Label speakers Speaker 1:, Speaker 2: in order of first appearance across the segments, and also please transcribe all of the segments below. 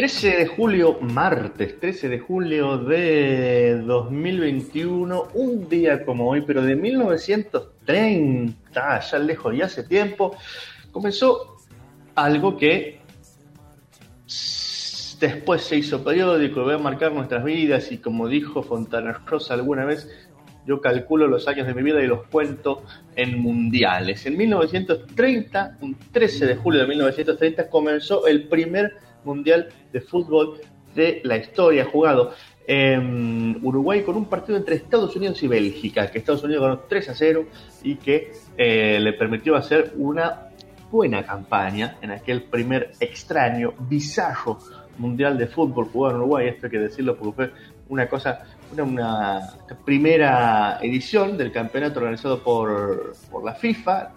Speaker 1: 13 de julio, martes 13 de julio de 2021, un día como hoy, pero de 1930, ya lejos y hace tiempo, comenzó algo que después se hizo periódico, va a marcar nuestras vidas y como dijo Fontana Rosa alguna vez, yo calculo los años de mi vida y los cuento en mundiales. En 1930, un 13 de julio de 1930, comenzó el primer mundial de fútbol de la historia, jugado en Uruguay con un partido entre Estados Unidos y Bélgica, que Estados Unidos ganó 3 a 0 y que eh, le permitió hacer una buena campaña en aquel primer extraño, bizarro mundial de fútbol jugado en Uruguay. Esto hay que decirlo porque fue una cosa, una, primera edición del campeonato organizado por, por la FIFA,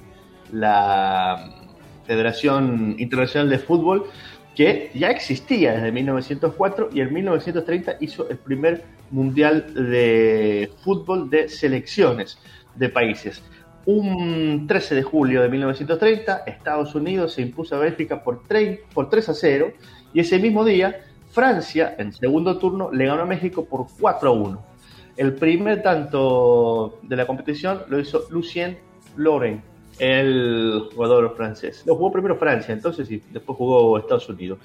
Speaker 1: la Federación Internacional de Fútbol, que ya existía desde 1904 y en 1930 hizo el primer mundial de fútbol de selecciones de países. Un 13 de julio de 1930, Estados Unidos se impuso a Bélgica por 3, por 3 a 0 y ese mismo día Francia, en segundo turno, le ganó a México por 4 a 1. El primer tanto de la competición lo hizo Lucien Loren, el jugador francés. Lo jugó primero Francia, entonces, y después jugó Estados Unidos.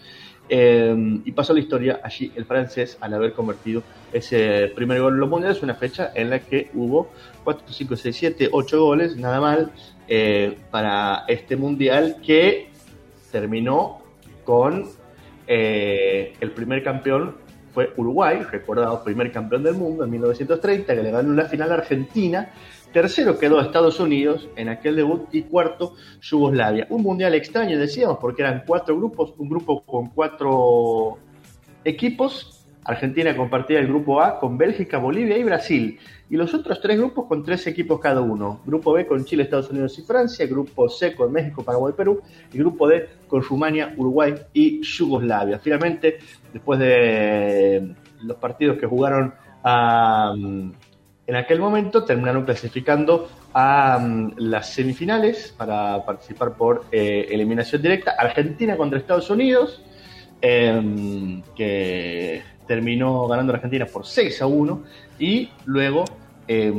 Speaker 1: Eh, y pasó la historia allí el francés al haber convertido ese primer gol en los mundiales, una fecha en la que hubo 4, 5, 6, 7, 8 goles, nada mal, eh, para este mundial que terminó con eh, el primer campeón fue Uruguay, recordado primer campeón del mundo en 1930, que le ganó la final a Argentina. Tercero quedó Estados Unidos en aquel debut y cuarto Yugoslavia. Un mundial extraño, decíamos, porque eran cuatro grupos, un grupo con cuatro equipos Argentina compartía el grupo A con Bélgica, Bolivia y Brasil. Y los otros tres grupos con tres equipos cada uno. Grupo B con Chile, Estados Unidos y Francia. Grupo C con México, Paraguay Perú. Y grupo D con Rumania, Uruguay y Yugoslavia. Finalmente, después de los partidos que jugaron en aquel momento, terminaron clasificando a las semifinales para participar por eh, eliminación directa. Argentina contra Estados Unidos. Em, que terminó ganando Argentina por 6 a 1 y luego eh,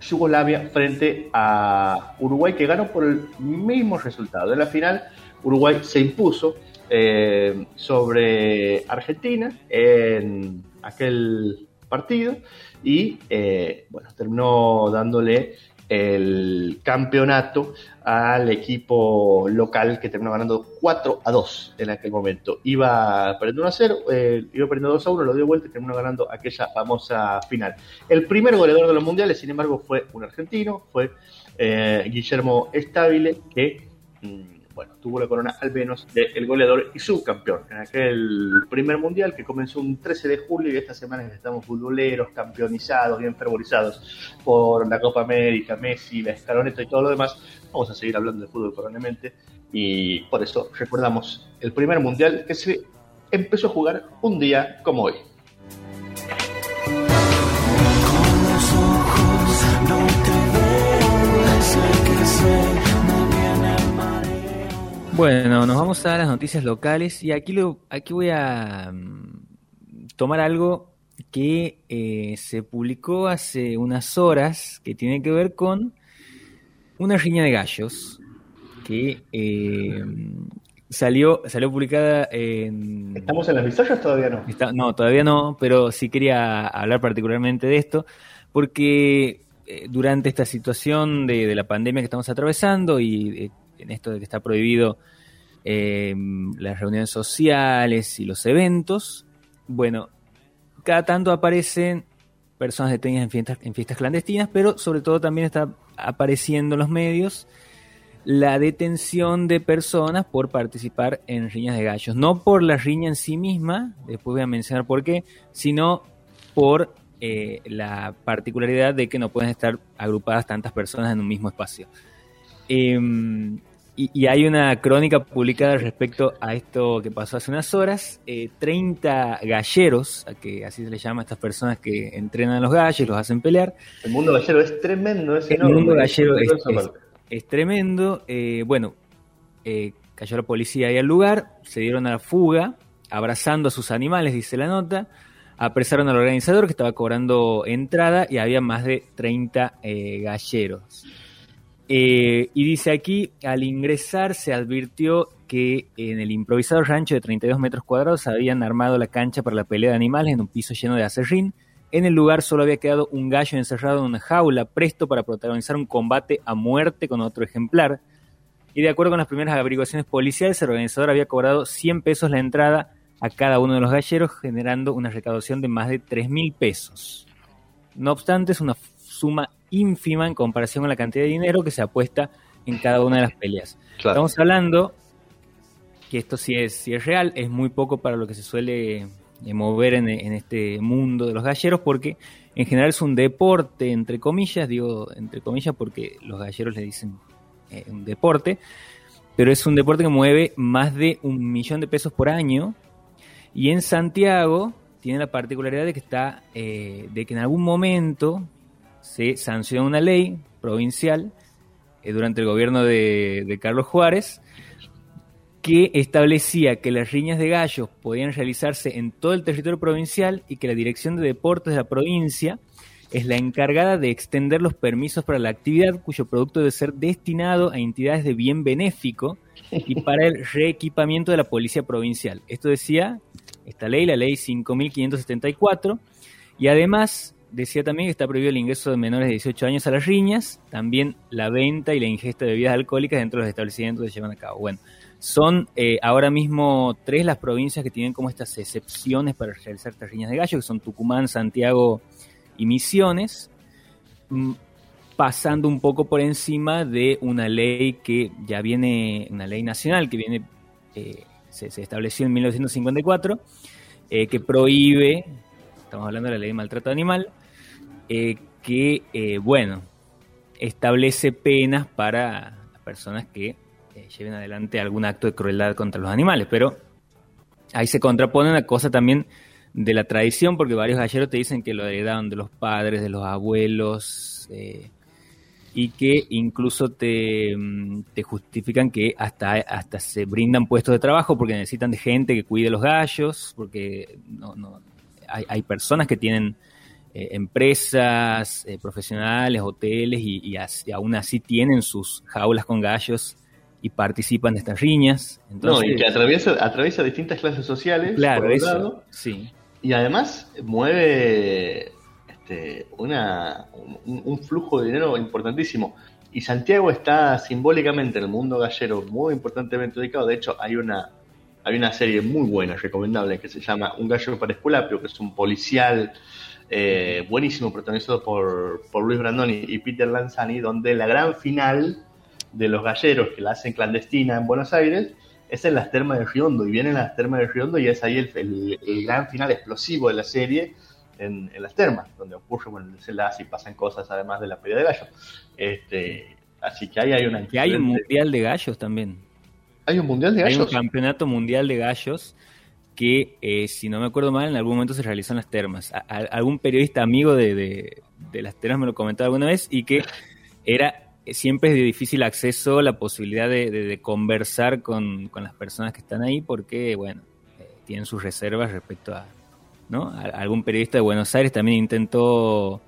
Speaker 1: Yugoslavia frente a Uruguay que ganó por el mismo resultado. En la final Uruguay se impuso eh, sobre Argentina en aquel partido y eh, bueno, terminó dándole el campeonato al equipo local que terminó ganando 4 a 2 en aquel momento. Iba perdiendo 1 a 0, eh, iba perdiendo 2 a 1, lo dio vuelta y terminó ganando aquella famosa final. El primer goleador de los mundiales, sin embargo, fue un argentino, fue eh, Guillermo Estabile, que. Mm, bueno, tuvo la corona al menos del goleador y subcampeón en aquel primer mundial que comenzó un 13 de julio y esta semana estamos futboleros, campeonizados, bien fervorizados por la Copa América, Messi, la escaloneta y todo lo demás. Vamos a seguir hablando de fútbol probablemente y por eso recordamos el primer mundial que se empezó a jugar un día como hoy.
Speaker 2: Bueno, nos vamos a las noticias locales y aquí, lo, aquí voy a mm, tomar algo que eh, se publicó hace unas horas que tiene que ver con una riña de gallos que eh, salió, salió publicada en...
Speaker 1: ¿Estamos en las bizarras todavía no?
Speaker 2: no, todavía no, pero sí quería hablar particularmente de esto porque eh, durante esta situación de, de, la pandemia que estamos atravesando y en esto de que está prohibido eh, las reuniones sociales y los eventos, bueno, cada tanto aparecen personas detenidas en fiestas, clandestinas, pero sobre todo también está apareciendo en los medios la detención de personas por participar en riñas de gallos. No por la riña en sí misma, después voy a mencionar por qué, sino por eh, la particularidad de que no pueden estar agrupadas tantas personas en un mismo espacio. Em, y, hay una crónica publicada respecto a esto que pasó hace unas horas. 30 eh, galleros, a que así se les llama a estas personas que entrenan a los gallos, los hacen pelear.
Speaker 1: El mundo gallero es tremendo, es
Speaker 2: El mundo gallero es, tremendo. Eh, bueno, eh, cayó la policía ahí al lugar, se dieron a la fuga. abrazando a sus animales, dice la nota, apresaron al organizador que estaba cobrando entrada y había más de 30 eh, galleros. Eh, y dice aquí, al ingresar se advirtió que en el improvisado rancho de 32 metros cuadrados habían armado la cancha para la pelea de animales en un piso lleno de acerrín. En el lugar solo había quedado un gallo encerrado en una jaula, presto para protagonizar un combate a muerte con otro ejemplar. Y de acuerdo con las primeras averiguaciones policiales, el organizador había cobrado 100 pesos la entrada a cada uno de los galleros, generando una recaudación de más de 3 mil pesos. No obstante, es una suma ínfima en comparación con la cantidad de dinero que se apuesta en cada una de las peleas. Estamos hablando que esto sí es, es real, es muy poco para lo que se suele eh, mover en, este mundo de los galleros, porque en general es un deporte, entre comillas, digo entre comillas porque los galleros le dicen eh, un deporte, pero es un deporte que mueve más de un millón de pesos por año, y en Santiago tiene la particularidad de que está, eh, de que en algún momento se sancionó una ley provincial durante el gobierno de Carlos Juárez, que establecía que las riñas de gallos podían realizarse en todo el territorio provincial y que la Dirección de Deportes de la provincia es la encargada de extender los permisos para la actividad cuyo producto debe ser destinado a entidades de bien benéfico y para el reequipamiento de la policía provincial. Esto decía esta ley, la ley 5574, y además decía también que está prohibido el ingreso de menores de 18 años a las riñas, también la venta y la ingesta de bebidas alcohólicas dentro de los establecimientos que se llevan a cabo. Bueno, son eh, ahora mismo tres las provincias que tienen como estas excepciones para realizar estas riñas de gallo, que son Tucumán, Santiago y Misiones, mm, pasando un poco por encima de una ley que ya viene, una ley nacional que viene, eh, se, estableció en 1954, eh, que prohíbe, estamos hablando de la ley de maltrato animal, que, bueno, establece penas para las personas que eh, lleven adelante algún acto de crueldad contra los animales, pero ahí se contrapone una cosa también de la tradición, porque varios galleros te dicen que lo heredaron de los padres, de los abuelos, eh, y que incluso te, mm, justifican que hasta, hasta se brindan puestos de trabajo porque necesitan de gente que cuide los gallos, porque no, no, hay, hay personas que tienen eh, empresas profesionales, hoteles, y, y, aún así tienen sus jaulas con gallos y participan de estas riñas.
Speaker 1: no, y que atraviesa, atraviesa distintas clases sociales.
Speaker 2: Claro, eso, sí.
Speaker 1: Y además mueve este, una, un, flujo de dinero importantísimo. Y Santiago está simbólicamente en el mundo gallero muy importantemente ubicado. De hecho, hay una, hay una serie muy buena, recomendable, que se llama Un gallo para Esculapio, que es un policial eh, buenísimo, protagonizado por, por Luis Brandoni y Peter Lanzani, donde la gran final de los galleros que la hacen clandestina en Buenos Aires es en las termas de Riondo y vienen las termas de Riondo y es ahí el, gran final explosivo de la serie en, las termas, donde ocurre bueno, el desenlace y pasan cosas además de la pelea de gallos. Este, así que ahí hay una...
Speaker 2: Y hay un mundial de gallos también.
Speaker 1: ¿Hay un mundial de gallos?
Speaker 2: Hay un campeonato mundial de gallos que, eh, si no me acuerdo mal, en algún momento se realizó en las termas. algún periodista amigo de, de, de las termas me lo comentó alguna vez y que era siempre es de difícil acceso la posibilidad de, conversar con, las personas que están ahí porque, bueno, eh, tienen sus reservas respecto a, ¿no? algún periodista de Buenos Aires también intentó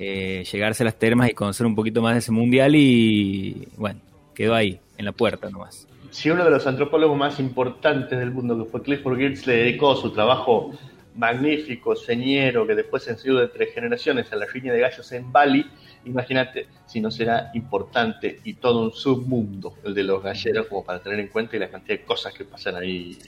Speaker 2: eh, llegarse a las termas y conocer un poquito más de ese mundial y, bueno, quedó ahí, en la puerta nomás.
Speaker 1: Si uno de los antropólogos más importantes del mundo, que fue Clifford Geertz, le dedicó su trabajo magnífico, señero, que después se enseñó de tres generaciones a la riña de gallos en Bali, imagínate si no será importante y todo un submundo el de los galleros como para tener en cuenta y la cantidad de cosas que pasan ahí.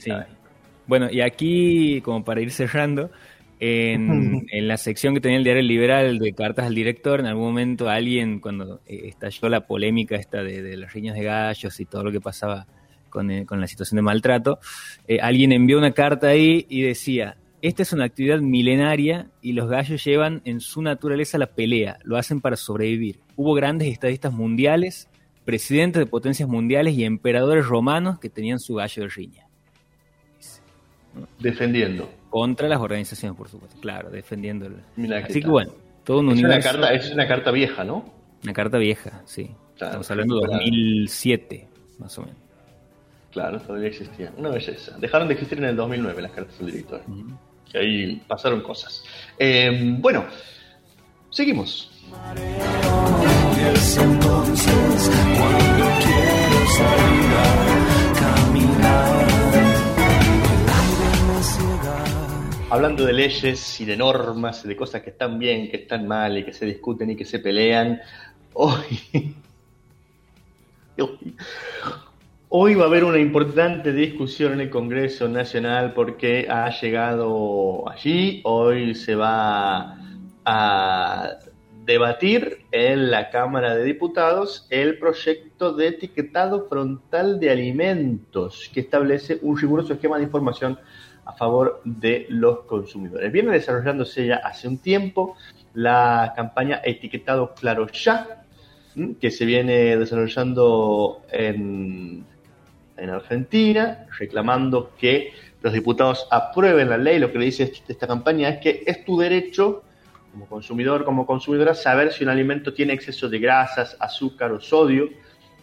Speaker 2: Bueno, y aquí, como para ir cerrando, en, la sección que tenía el diario Liberal de cartas al director, en algún momento alguien, cuando eh, estalló la polémica esta de, las riñas de gallos y todo lo que pasaba con, eh, la situación de maltrato, eh, alguien envió una carta ahí y decía, esta es una actividad milenaria y los gallos llevan en su naturaleza la pelea, lo hacen para sobrevivir. Hubo grandes estadistas mundiales, presidentes de potencias mundiales y emperadores romanos que tenían su gallo de riña.
Speaker 1: Defendiendo.
Speaker 2: Contra las organizaciones, por supuesto, claro, defendiendo. Así que bueno, todo un
Speaker 1: es
Speaker 2: universo.
Speaker 1: Una carta, es una carta vieja, ¿no?
Speaker 2: Una carta vieja, sí. Estamos hablando de 2007, más o menos.
Speaker 1: Claro, todavía existían. Una belleza. Dejaron de existir en el 2009 las cartas del director. Que ahí pasaron cosas. Eh, bueno, seguimos. Hablando de leyes y de normas, de cosas que están bien, que están mal y que se discuten y que se pelean, hoy, hoy va a haber una importante discusión en el Congreso Nacional porque ha llegado allí, hoy se va a debatir en la Cámara de Diputados el proyecto de etiquetado frontal de alimentos que establece un riguroso esquema de información a favor de los consumidores. Viene desarrollándose ya hace un tiempo la campaña Etiquetado Claro Ya, que se viene desarrollando en, en Argentina, reclamando que los diputados aprueben la ley. Lo que le dice esta campaña es que es tu derecho como consumidor, como consumidora, saber si un alimento tiene exceso de grasas, azúcar o sodio.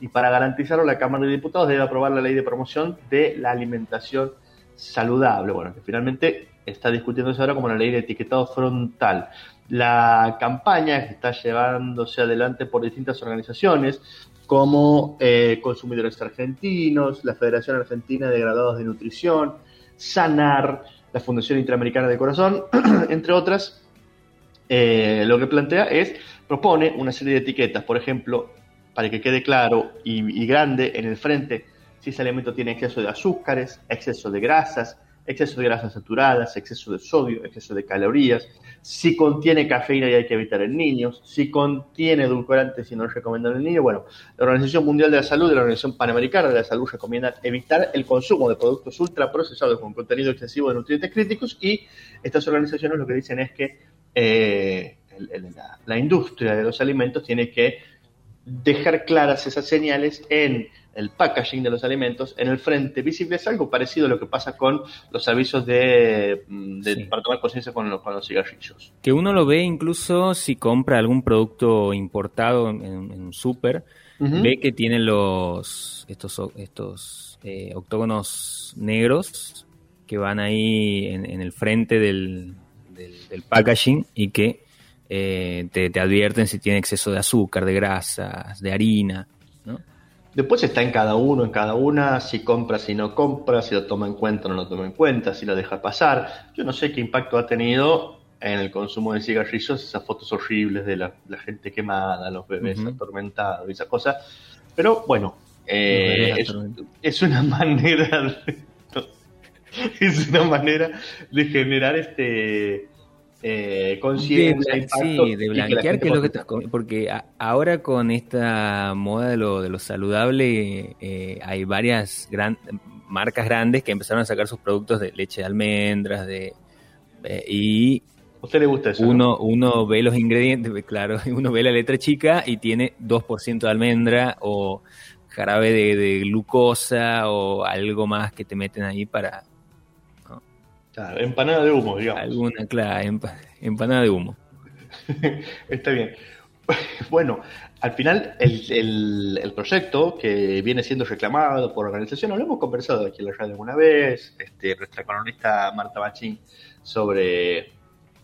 Speaker 1: Y para garantizarlo, la Cámara de Diputados debe aprobar la ley de promoción de la alimentación saludable, bueno, que finalmente está discutiéndose ahora como la ley de etiquetado frontal. La campaña que está llevándose adelante por distintas organizaciones como eh, Consumidores Argentinos, la Federación Argentina de Graduados de Nutrición, SANAR, la Fundación Interamericana de Corazón, entre otras, eh, lo que plantea es, propone una serie de etiquetas, por ejemplo, para que quede claro y grande en el frente, si ese alimento tiene exceso de azúcares, exceso de grasas, exceso de grasas saturadas, exceso de sodio, exceso de calorías, si contiene cafeína y hay que evitar en niños, si contiene edulcorantes y no es recomendable en niños. Bueno, la Organización Mundial de la Salud y la Organización Panamericana de la Salud recomiendan evitar el consumo de productos ultraprocesados con contenido excesivo de nutrientes críticos y estas organizaciones lo que dicen es que eh, la, la industria de los alimentos tiene que dejar claras esas señales en el packaging de los alimentos en el frente visible. Es algo parecido a lo que pasa con los avisos de, mm, para tomar conciencia con, los, cigarrillos.
Speaker 2: Que uno lo ve incluso si compra algún producto importado en, un súper, ve que tiene los estos, estos eh, octógonos negros que van ahí en, el frente del, del, packaging y que eh, te, te advierten si tiene exceso de azúcar, de grasas, de harina. ¿no?
Speaker 1: Después está en cada uno, en cada una, si compra, si no compra, si lo toma en cuenta o no lo toma en cuenta, si lo deja pasar. Yo no sé qué impacto ha tenido en el consumo de cigarrillos esas fotos horribles de la, gente quemada, los bebés atormentados y esas cosas. Pero bueno, eh, es, una manera de, es una manera de generar este eh, conciencia,
Speaker 2: sí, de blanquear que, es lo que estás porque ahora con esta moda de lo, de lo saludable eh, hay varias gran, marcas grandes que empezaron a sacar sus productos de leche de almendras de eh, y
Speaker 1: ¿A usted le gusta eso?
Speaker 2: Uno, uno ve los ingredientes, claro, uno ve la letra chica y tiene 2% de almendra o jarabe de, de, glucosa o algo más que te meten ahí para,
Speaker 1: Claro, empanada de humo, digamos.
Speaker 2: Alguna, claro, empanada de humo.
Speaker 1: Está bien. Bueno, al final el, proyecto que viene siendo reclamado por organizaciones, lo hemos conversado aquí en la radio alguna vez, este, nuestra economista Marta Bachín sobre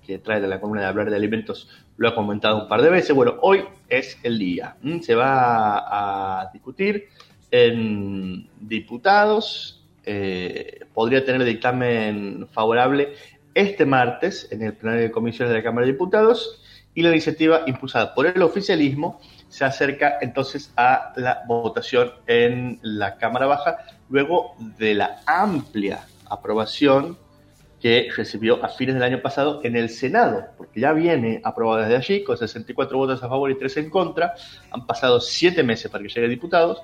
Speaker 1: que trae de la columna de hablar de alimentos lo ha comentado un par de veces. Bueno, hoy es el día. Se va a discutir en diputados eh, podría tener dictamen favorable este martes en el plenario de comisiones de la Cámara de Diputados y la iniciativa impulsada por el oficialismo se acerca entonces a la votación en la Cámara Baja luego de la amplia aprobación que recibió a fines del año pasado en el Senado, porque ya viene aprobada desde allí, con 64 votos a favor y 3 en contra. Han pasado 7 meses para que llegue a diputados.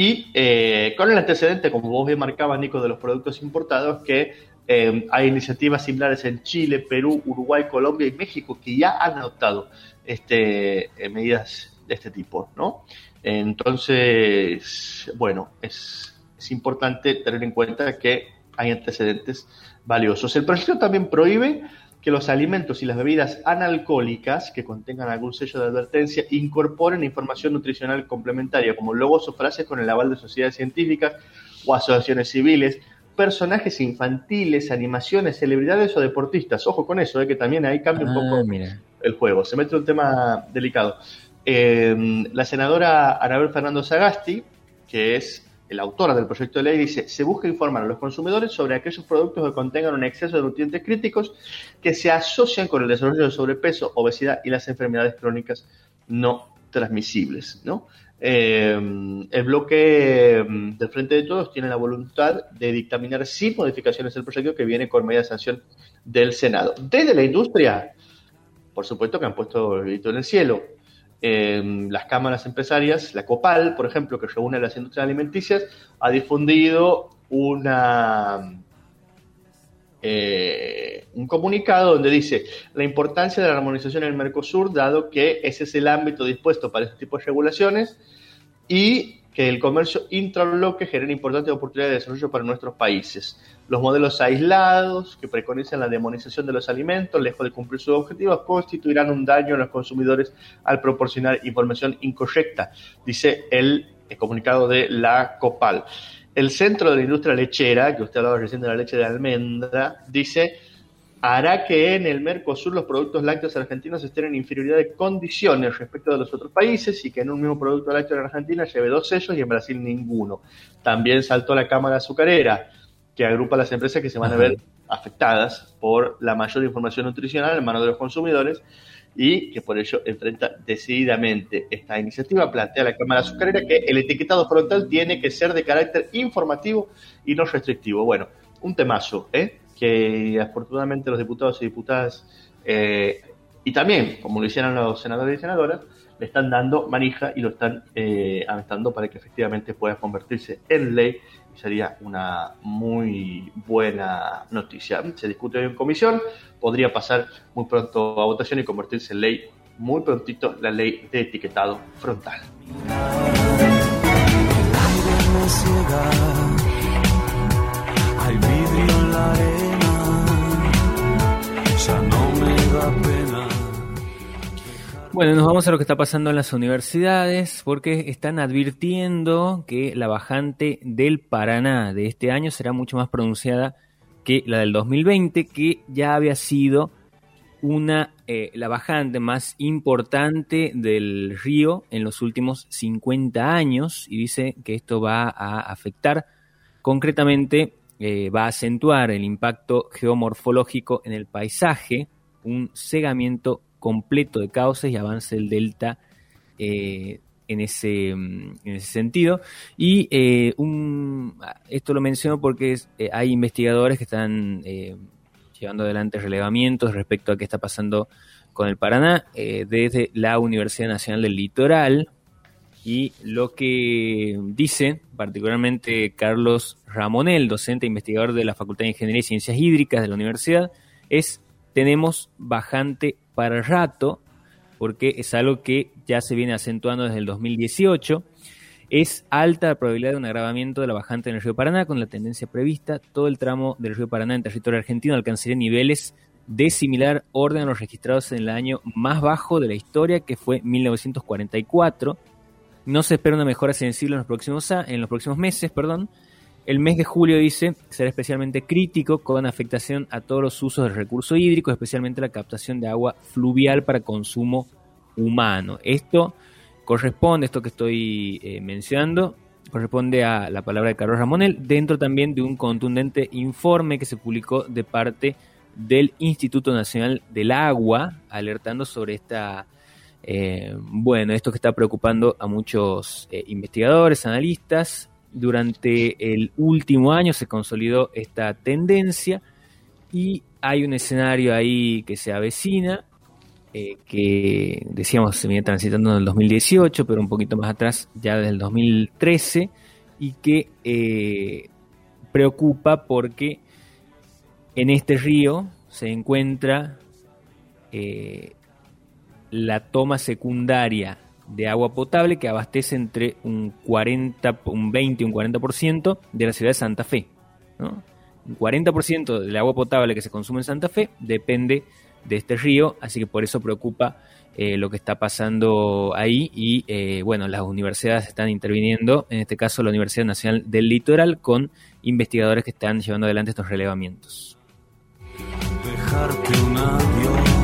Speaker 1: Y eh, con el antecedente, como vos bien marcabas, Nico, de los productos importados, que eh, hay iniciativas similares en Chile, Perú, Uruguay, Colombia y México que ya han adoptado este, eh, medidas de este tipo, ¿no? Entonces, bueno, es, es importante tener en cuenta que hay antecedentes valiosos. El proyecto también prohíbe que los alimentos y las bebidas analcohólicas que contengan algún sello de advertencia incorporen información nutricional complementaria, como logos o frases con el aval de sociedades científicas o asociaciones civiles, personajes infantiles, animaciones, celebridades o deportistas. Ojo con eso, eh, que también ahí cambia un poco
Speaker 2: mira.
Speaker 1: el juego. Se mete un tema delicado. Eh, la senadora Anabel Fernando Sagasti, que es la autora del proyecto de ley, dice, se busca informar a los consumidores sobre aquellos productos que contengan un exceso de nutrientes críticos que se asocian con el desarrollo de sobrepeso, obesidad y las enfermedades crónicas no transmisibles. Eh, el bloque mm, del Frente de Todos tiene la voluntad de dictaminar sin modificaciones el proyecto que viene con media sanción del Senado. Desde la industria, por supuesto que han puesto el grito en el cielo eh, las cámaras empresarias, la COPAL, por ejemplo, que reúne a las industrias alimenticias, ha difundido una, eh, un comunicado donde dice la importancia de la armonización en el Mercosur, dado que ese es el ámbito dispuesto para este tipo de regulaciones, y que el comercio intrabloque genera importantes oportunidades de desarrollo para nuestros países. Los modelos aislados que preconizan la demonización de los alimentos, lejos de cumplir sus objetivos, constituirán un daño a los consumidores al proporcionar información incorrecta, dice el, comunicado de la COPAL. El Centro de la Industria Lechera, que usted hablaba recién de la leche de almendra, dice hará que en el Mercosur los productos lácteos argentinos estén en inferioridad de condiciones respecto de los otros países y que en un mismo producto lácteo en Argentina lleve dos sellos y en Brasil ninguno. También saltó la Cámara Azucarera, que agrupa las empresas que se van a ver afectadas por la mayor información nutricional en manos de los consumidores y que por ello enfrenta decididamente esta iniciativa. Plantea la Cámara Azucarera que el etiquetado frontal tiene que ser de carácter informativo y no restrictivo. Bueno, un temazo, ¿eh? que afortunadamente los diputados y diputadas, eh, y también, como lo hicieron los senadores y senadoras, le están dando manija y lo están eh, aventando para que efectivamente pueda convertirse en ley y sería una muy buena noticia. Se discute hoy en comisión, podría pasar muy pronto a votación y convertirse en ley muy prontito la ley de etiquetado frontal.
Speaker 2: Bueno, nos vamos a lo que está pasando en las universidades, porque están advirtiendo que la bajante del Paraná de este año será mucho más pronunciada que la del 2020, que ya había sido una eh, la bajante más importante del río en los últimos 50 años y dice que esto va a afectar. Concretamente eh, va a acentuar el impacto geomorfológico en el paisaje, un cegamiento completo de cauces y avance del delta eh, en, ese, mm, en ese sentido. Y eh, esto lo menciono porque eh, hay investigadores que están llevando adelante relevamientos respecto a qué está pasando con el Paraná desde la Universidad Nacional del Litoral. Y lo que dice particularmente Carlos Ramonel, docente e investigador de la Facultad de Ingeniería y Ciencias Hídricas de la universidad, es tenemos bajante para rato, porque es algo que ya se viene acentuando desde el 2018. Es alta la probabilidad de un agravamiento de la bajante en el río Paraná con la tendencia prevista. Todo el tramo del río Paraná en territorio argentino alcanzaría niveles de similar orden a los registrados en el año más bajo de la historia, que fue 1944. No se espera una mejora sensible en los próximos, en los próximos meses, perdón, el mes de julio, dice, será especialmente crítico con afectación a todos los usos del recurso hídrico, especialmente la captación de agua fluvial para consumo humano. Esto corresponde, esto que estoy eh, mencionando, corresponde a la palabra de Carlos Ramonel, dentro también de un contundente informe que se publicó de parte del Instituto Nacional del Agua, alertando sobre esta, eh, bueno, esto que está preocupando a muchos eh, investigadores, analistas, durante el último año se consolidó esta tendencia y hay un escenario ahí que se avecina, eh, que decíamos se viene transitando en el 2018, pero un poquito más atrás ya desde el 2013, y que eh, preocupa porque en este río se encuentra eh, la toma secundaria de agua potable que abastece entre un 40, un 20 y un 40% de la ciudad de Santa Fe. Un 40% del agua potable que se consume en Santa Fe depende de este río, así que por eso preocupa eh, lo que está pasando ahí y eh, bueno, las universidades están interviniendo, en este caso la Universidad Nacional del Litoral, con investigadores que están llevando adelante estos relevamientos. Un.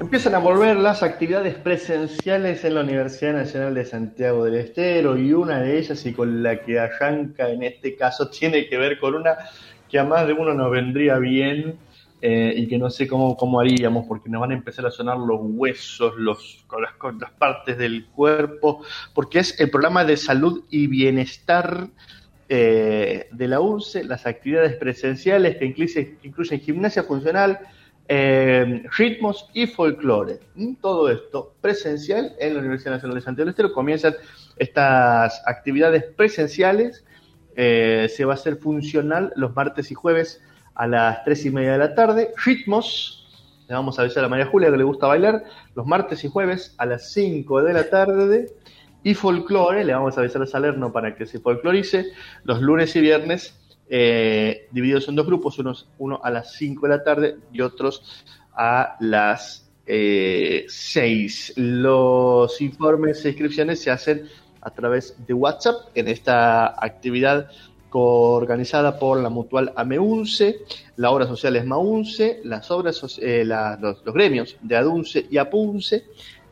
Speaker 1: Empiezan a volver las actividades presenciales en la Universidad Nacional de Santiago del Estero y una de ellas y con la que arranca en este caso tiene que ver con una que a más de uno nos vendría bien eh, y que no sé cómo, cómo haríamos porque nos van a empezar a sonar los huesos, los, con las partes del cuerpo, porque es el programa de salud y bienestar eh, de la UNCE, las actividades presenciales que incluyen, incluyen gimnasia funcional, eh, ritmos y folclore. Mm, todo esto presencial en la Universidad Nacional de Santiago del Estero. Comienzan estas actividades presenciales. Eh, se va a hacer funcional los martes y jueves a las 3 y media de la tarde. Ritmos, le vamos a avisar a María Julia que le gusta bailar, los martes y jueves a las 5 de la tarde. Y folclore, le vamos a avisar a Salerno para que se folclorice, los lunes y viernes eh, divididos en dos grupos, unos, uno a las 5 de la tarde y otros a las eh, 6. Los informes e inscripciones se hacen a través de WhatsApp en esta actividad organizada por la mutual AMEUNCE, la obra social es MAUNCE, las obras, eh, los, gremios de ADUNCE y APUNCE,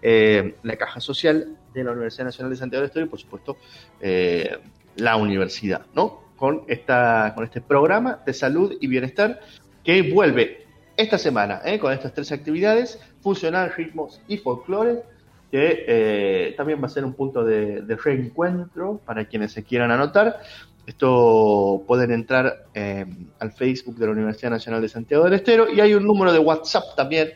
Speaker 1: eh, la Caja Social de la Universidad Nacional de Santiago del Estero y, por supuesto, eh, la universidad, ¿no? con, esta, con este programa de salud y bienestar que vuelve esta semana ¿eh? con estas tres actividades, funcional, ritmos y folclore, que eh, también va a ser un punto de, reencuentro para quienes se quieran anotar. Esto pueden entrar al Facebook de la Universidad Nacional de Santiago del Estero y hay un número de WhatsApp también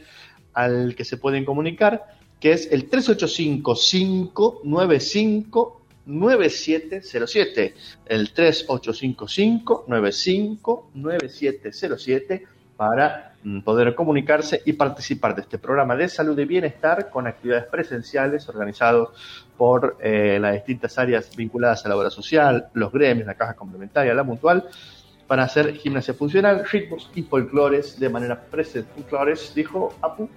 Speaker 1: al que se pueden comunicar, que es el 385 595 9707, el 3855-959707 para mm, poder comunicarse y participar de este programa de salud y bienestar con actividades presenciales organizados por eh, las distintas áreas vinculadas a la obra social, los gremios, la caja complementaria, la mutual, para hacer gimnasia funcional, ritmos y folclores de manera presencial. Dijo Apu,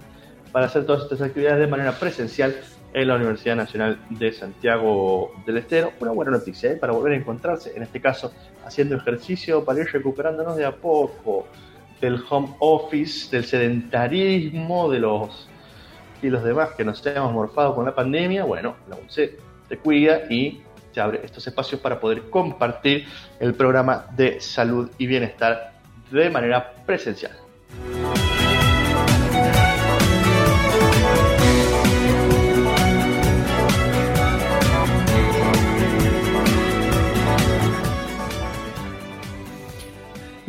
Speaker 1: para hacer todas estas actividades de manera presencial en la Universidad Nacional de Santiago del Estero. Una buena noticia ¿eh? para volver a encontrarse, en este caso haciendo ejercicio para ir recuperándonos de a poco del home office, del sedentarismo, de los y los demás que nos hemos morfado con la pandemia. Bueno, la UNCE te cuida y te abre estos espacios para poder compartir el programa de salud y bienestar de manera presencial.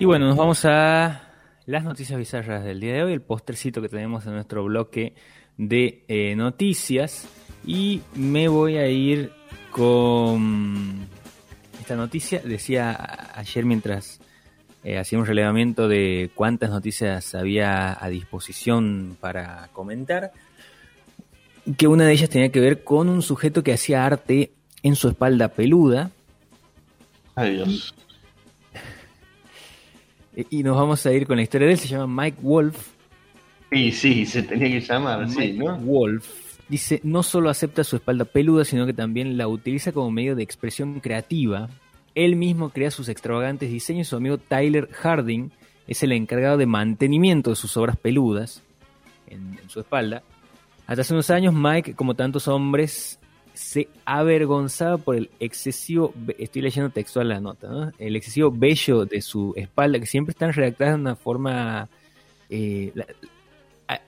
Speaker 2: Y bueno, nos vamos a las noticias bizarras del día de hoy, el postercito que tenemos en nuestro bloque de eh, noticias. Y me voy a ir con esta noticia. Decía ayer mientras eh, hacía un relevamiento de cuántas noticias había a disposición para comentar, que una de ellas tenía que ver con un sujeto que hacía arte en su espalda peluda.
Speaker 1: Adiós.
Speaker 2: Y nos vamos a ir con la historia de él, se llama Mike Wolf.
Speaker 1: Sí, sí, se tenía que llamar, sí, ¿no?
Speaker 2: Wolf. Dice, no solo acepta su espalda peluda, sino que también la utiliza como medio de expresión creativa. Él mismo crea sus extravagantes diseños su amigo Tyler Harding es el encargado de mantenimiento de sus obras peludas en su espalda. Hasta hace unos años, Mike, como tantos hombres, se avergonzaba por el excesivo, estoy leyendo textual la nota, el excesivo vello de su espalda, que siempre están redactadas de una forma... Eh,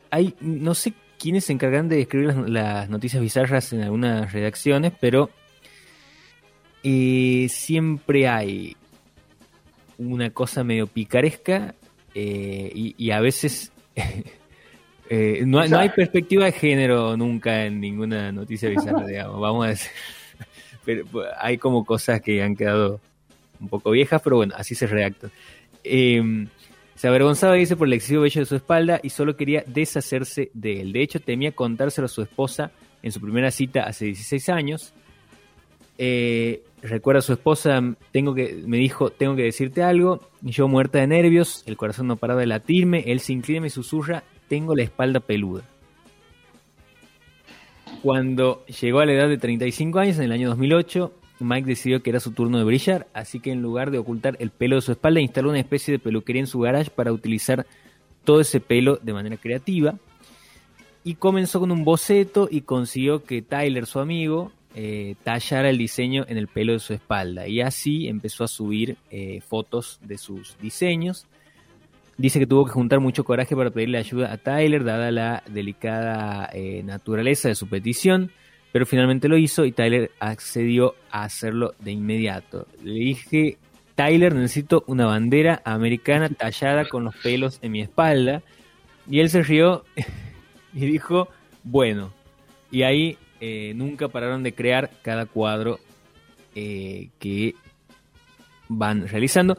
Speaker 2: hay, no sé quiénes se encargan de escribir las, noticias bizarras en algunas redacciones, pero eh, siempre hay una cosa medio picaresca eh, y, a veces Eh, no, hay perspectiva de género nunca en ninguna noticia bizarra, digamos, vamos a decir. Pero pues, hay como cosas que han quedado un poco viejas, pero bueno, así se redacta. Em, se avergonzaba, dice, por el excesivo vello de su espalda y solo quería deshacerse de él. De hecho, temía contárselo a su esposa en su primera cita hace 16 años. Eh, recuerda a su esposa, tengo que, me dijo, tengo que decirte algo. Yo muerta de nervios, el corazón no paraba de latirme, él se inclina y me susurra, tengo la espalda peluda. Cuando llegó a la edad de 35 años, en el año 2008, Mike decidió que era su turno de brillar, así que en lugar de ocultar el pelo de su espalda, instaló una especie de peluquería en su garage para utilizar todo ese pelo de manera creativa. Y comenzó con un boceto y consiguió que Tyler, su amigo, eh, tallara el diseño en el pelo de su espalda. Y así empezó a subir eh, fotos de sus diseños. Dice que tuvo que juntar mucho coraje para pedirle ayuda a Tyler, dada la delicada eh, naturaleza de su petición pero finalmente lo hizo y Tyler accedió a hacerlo de inmediato. Le dije, Tyler, necesito una bandera americana tallada con los pelos en mi espalda. Y él se rió y dijo, bueno. Y ahí eh, nunca pararon de crear cada cuadro eh, que van realizando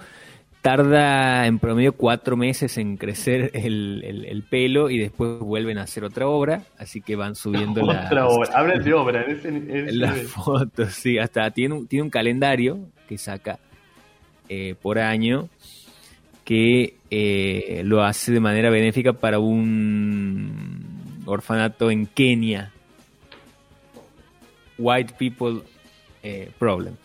Speaker 2: tarda en promedio cuatro meses en crecer el, pelo y después vuelven a hacer otra obra, así que van subiendo
Speaker 1: la otra obra, de obra
Speaker 2: las fotos, sí, hasta tiene un, tiene un calendario que saca eh, por año que eh, lo hace de manera benéfica para un orfanato en Kenia. White People eh, Problem.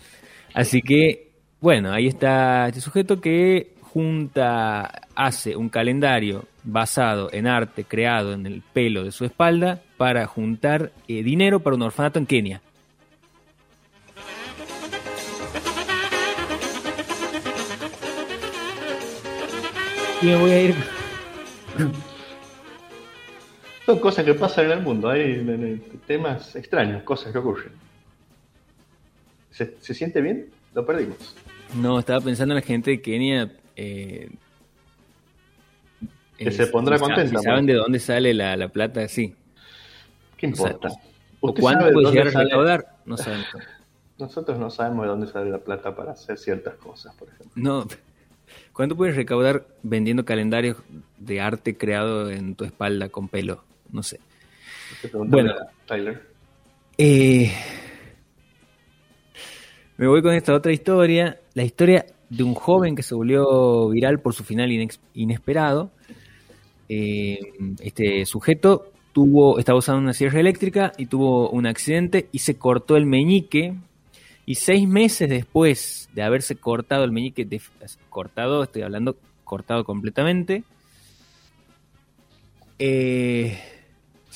Speaker 2: Así que bueno, ahí está este sujeto que junta, hace un calendario basado en arte creado en el pelo de su espalda para juntar eh, dinero para un orfanato en Kenia. Y me voy a ir.
Speaker 1: Son cosas que pasan en el mundo, hay temas extraños, cosas que ocurren. ¿Se, ¿se siente bien? Lo perdimos.
Speaker 2: No, estaba pensando en la gente de Kenia. Eh,
Speaker 1: que se pondrá contenta.
Speaker 2: saben de dónde sale la, plata, sí.
Speaker 1: ¿Qué importa?
Speaker 2: O, cuándo puede llegar a recaudar, no sabemos.
Speaker 1: Nosotros no sabemos de dónde sale la plata para hacer ciertas cosas, por ejemplo.
Speaker 2: No. ¿Cuánto puedes recaudar vendiendo calendarios de arte creado en tu espalda con pelo? No sé.
Speaker 1: Bueno, Tyler.
Speaker 2: Eh, me voy con esta otra historia, la historia de un joven que se volvió viral por su final inesperado. Eh, este sujeto tuvo, estaba usando una sierra eléctrica y tuvo un accidente y se cortó el meñique. Y seis meses después de haberse cortado el meñique, cortado, estoy hablando cortado completamente, eh,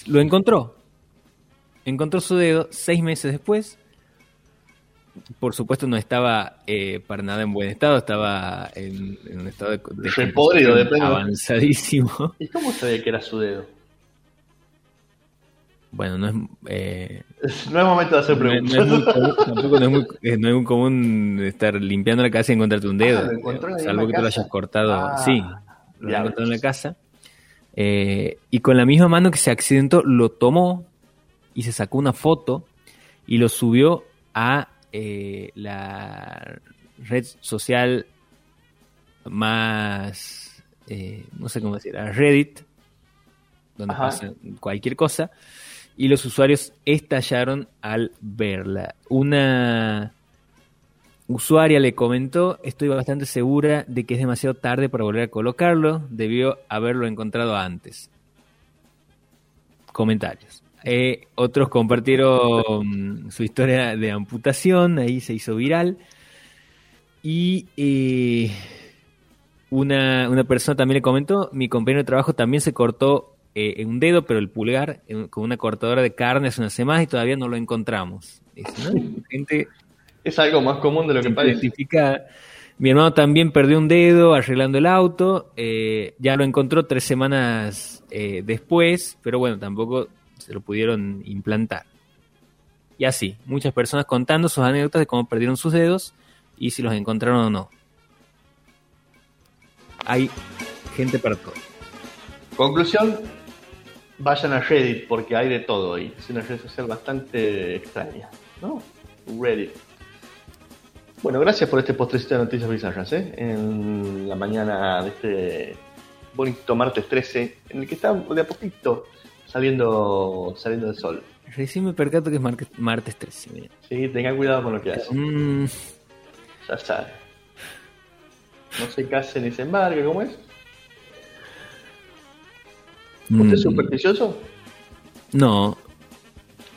Speaker 2: lo encontró. Encontró su dedo seis meses después por supuesto no estaba eh, para nada en buen estado, estaba en, un estado de,
Speaker 1: de
Speaker 2: avanzadísimo.
Speaker 1: ¿Y cómo sabía que era su dedo?
Speaker 2: Bueno, no es... Eh,
Speaker 1: no es momento de hacer preguntas. No, es
Speaker 2: muy tampoco no es muy, eh, no es muy común estar limpiando la casa y encontrarte un dedo. Ah, salvo que tú lo hayas cortado. Ah, sí, lo encontrado en la casa. Y con la misma mano que se accidentó, lo tomó y se sacó una foto y lo subió a eh, la red social más, eh, no sé cómo decir, a Reddit, donde pasa cualquier cosa, y los usuarios estallaron al verla. Una usuaria le comentó, estoy bastante segura de que es demasiado tarde para volver a colocarlo, debió haberlo encontrado antes. Comentarios. Eh, otros compartieron su historia de amputación, ahí se hizo viral. Y eh, una, persona también le comentó, mi compañero de trabajo también se cortó eh, en un dedo, pero el pulgar, con una cortadora de carne hace una semana y todavía no lo encontramos.
Speaker 1: Es algo más común de lo que parece.
Speaker 2: Mi hermano también perdió un dedo arreglando el auto, ya lo encontró tres semanas después, pero bueno, tampoco se lo pudieron implantar. Y así, muchas personas contando sus anécdotas de cómo perdieron sus dedos y si los encontraron o no. Hay gente para todo.
Speaker 1: Conclusión, vayan a Reddit porque hay de todo ahí. Es una red social bastante extraña, ¿no? Reddit. Bueno, gracias por este postrecito de noticias bizarras, ¿eh? En la mañana de este bonito martes 13, en el que está de a poquito saliendo, saliendo del sol.
Speaker 2: Recién me percato que es mar- martes 13. mira.
Speaker 1: Sí, tenga cuidado con lo que hace.
Speaker 2: Mm,
Speaker 1: Ya sabe. No se case ni se embargue, ¿cómo es? ¿Usted
Speaker 2: mm,
Speaker 1: es supersticioso?
Speaker 2: No,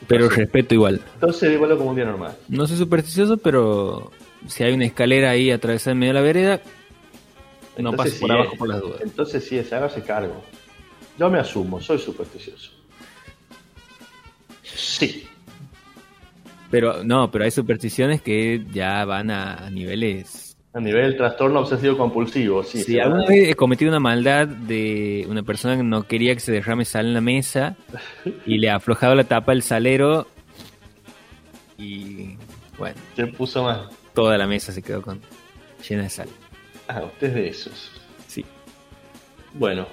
Speaker 2: pero respeto igual.
Speaker 1: Entonces igual como un día normal.
Speaker 2: No soy supersticioso, pero si hay una escalera ahí atravesada en medio de la vereda, no
Speaker 1: Entonces
Speaker 2: paso por
Speaker 1: sí
Speaker 2: abajo
Speaker 1: es.
Speaker 2: por las dudas.
Speaker 1: Entonces sí es, hágase cargo. Yo me asumo, soy supersticioso. Sí.
Speaker 2: Pero no, pero hay supersticiones que ya van a, niveles.
Speaker 1: A nivel trastorno obsesivo compulsivo, sí. Sí,
Speaker 2: alguna vez he cometido una maldad de una persona que no quería que se derrame sal en la mesa y le ha aflojado la tapa al salero y bueno,
Speaker 1: Se puso más.
Speaker 2: Toda la mesa se quedó con llena de sal.
Speaker 1: Ah, usted es de esos.
Speaker 2: Sí.
Speaker 1: Bueno,